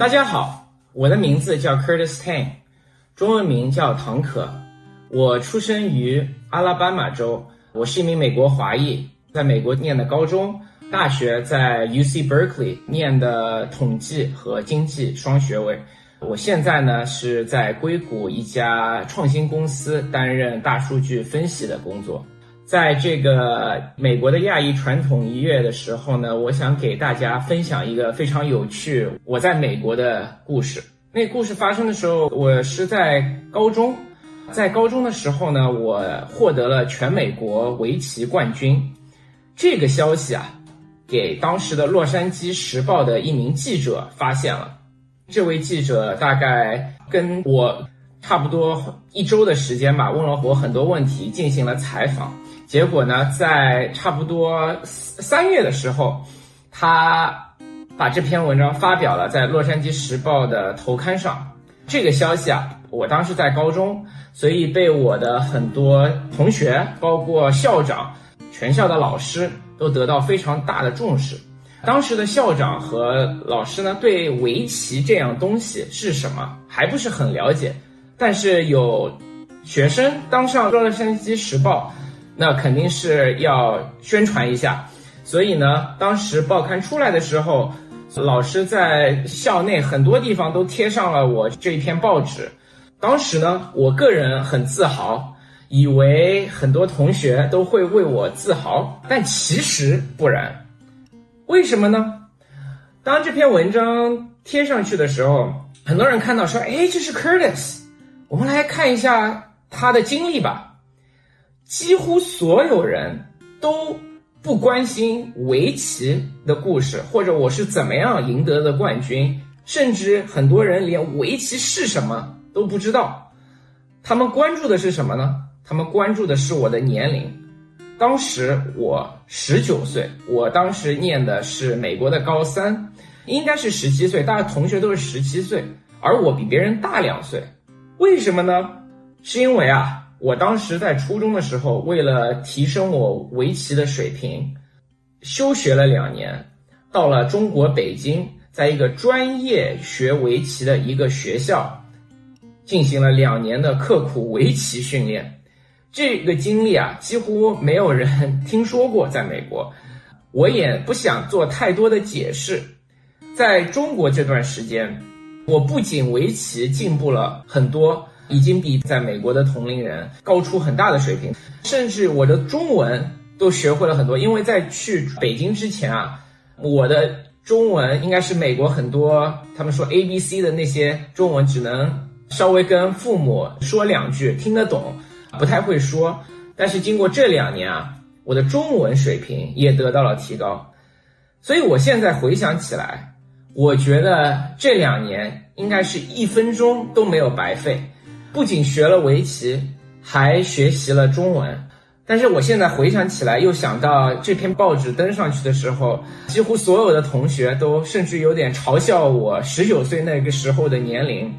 大家好，我的名字叫 Curtis Tang，中文名叫唐可。我出生于阿拉巴马州，我是一名美国华裔，在美国念的高中，大学在 UC Berkeley 念的统计和经济双学位。我现在呢是在硅谷一家创新公司担任大数据分析的工作。在这个美国的亚裔传统一月的时候呢，我想给大家分享一个非常有趣我在美国的故事。那故事发生的时候，我是在高中，在高中的时候呢，我获得了全美国围棋冠军。这个消息啊，给当时的《洛杉矶时报》的一名记者发现了。这位记者大概跟我差不多一周的时间吧，问了我很多问题，进行了采访。结果呢，在差不多三月的时候，他把这篇文章发表了在《洛杉矶时报》的头刊上。这个消息啊，我当时在高中，所以被我的很多同学，包括校长、全校的老师都得到非常大的重视。当时的校长和老师呢，对围棋这样东西是什么还不是很了解，但是有学生当上《洛杉矶时报》。那肯定是要宣传一下，所以呢，当时报刊出来的时候，老师在校内很多地方都贴上了我这一篇报纸。当时呢，我个人很自豪，以为很多同学都会为我自豪，但其实不然。为什么呢？当这篇文章贴上去的时候，很多人看到说：“哎，这是 Curtis，我们来看一下他的经历吧。”几乎所有人都不关心围棋的故事，或者我是怎么样赢得的冠军，甚至很多人连围棋是什么都不知道。他们关注的是什么呢？他们关注的是我的年龄。当时我十九岁，我当时念的是美国的高三，应该是十七岁，大家同学都是十七岁，而我比别人大两岁。为什么呢？是因为啊。我当时在初中的时候，为了提升我围棋的水平，休学了两年，到了中国北京，在一个专业学围棋的一个学校，进行了两年的刻苦围棋训练。这个经历啊，几乎没有人听说过，在美国，我也不想做太多的解释。在中国这段时间，我不仅围棋进步了很多。已经比在美国的同龄人高出很大的水平，甚至我的中文都学会了很多。因为在去北京之前啊，我的中文应该是美国很多他们说 ABC 的那些中文，只能稍微跟父母说两句听得懂，不太会说。但是经过这两年啊，我的中文水平也得到了提高。所以我现在回想起来，我觉得这两年应该是一分钟都没有白费。不仅学了围棋，还学习了中文。但是我现在回想起来，又想到这篇报纸登上去的时候，几乎所有的同学都甚至有点嘲笑我十九岁那个时候的年龄。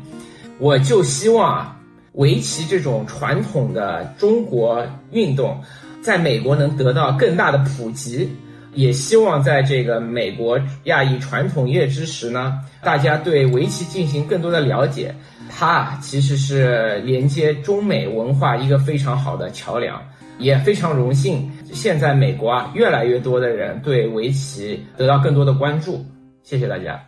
我就希望啊，围棋这种传统的中国运动，在美国能得到更大的普及。也希望在这个美国亚裔传统月之时呢，大家对围棋进行更多的了解。它其实是连接中美文化一个非常好的桥梁。也非常荣幸，现在美国啊，越来越多的人对围棋得到更多的关注。谢谢大家。